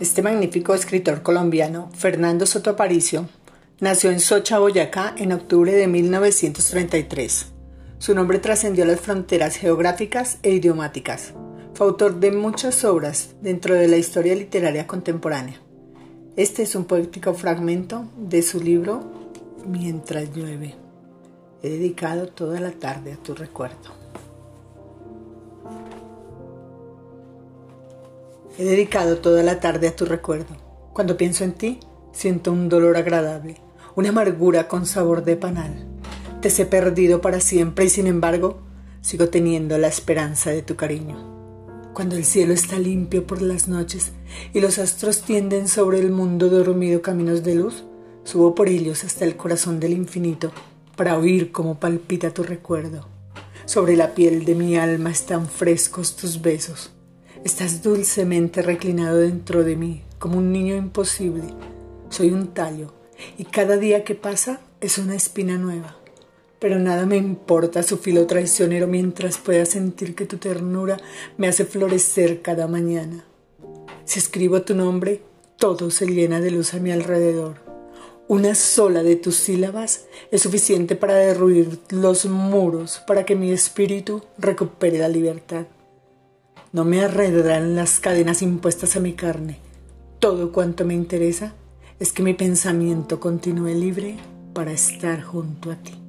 Este magnífico escritor colombiano, Fernando Soto Aparicio, nació en Socha, Boyacá, en octubre de 1933. Su nombre trascendió las fronteras geográficas e idiomáticas. Fue autor de muchas obras dentro de la historia literaria contemporánea. Este es un poético fragmento de su libro Mientras llueve. He dedicado toda la tarde a tu recuerdo. He dedicado toda la tarde a tu recuerdo. Cuando pienso en ti, siento un dolor agradable, una amargura con sabor de panal. Te he perdido para siempre y sin embargo, sigo teniendo la esperanza de tu cariño. Cuando el cielo está limpio por las noches y los astros tienden sobre el mundo dormido caminos de luz, subo por ellos hasta el corazón del infinito para oír cómo palpita tu recuerdo. Sobre la piel de mi alma están frescos tus besos Estás dulcemente reclinado dentro de mí, como un niño imposible. Soy un tallo, y cada día que pasa es una espina nueva. Pero nada me importa su filo traicionero mientras pueda sentir que tu ternura me hace florecer cada mañana. Si escribo tu nombre, todo se llena de luz a mi alrededor. Una sola de tus sílabas es suficiente para derruir los muros, para que mi espíritu recupere la libertad. No me arredrarán las cadenas impuestas a mi carne. Todo cuanto me interesa es que mi pensamiento continúe libre para estar junto a ti.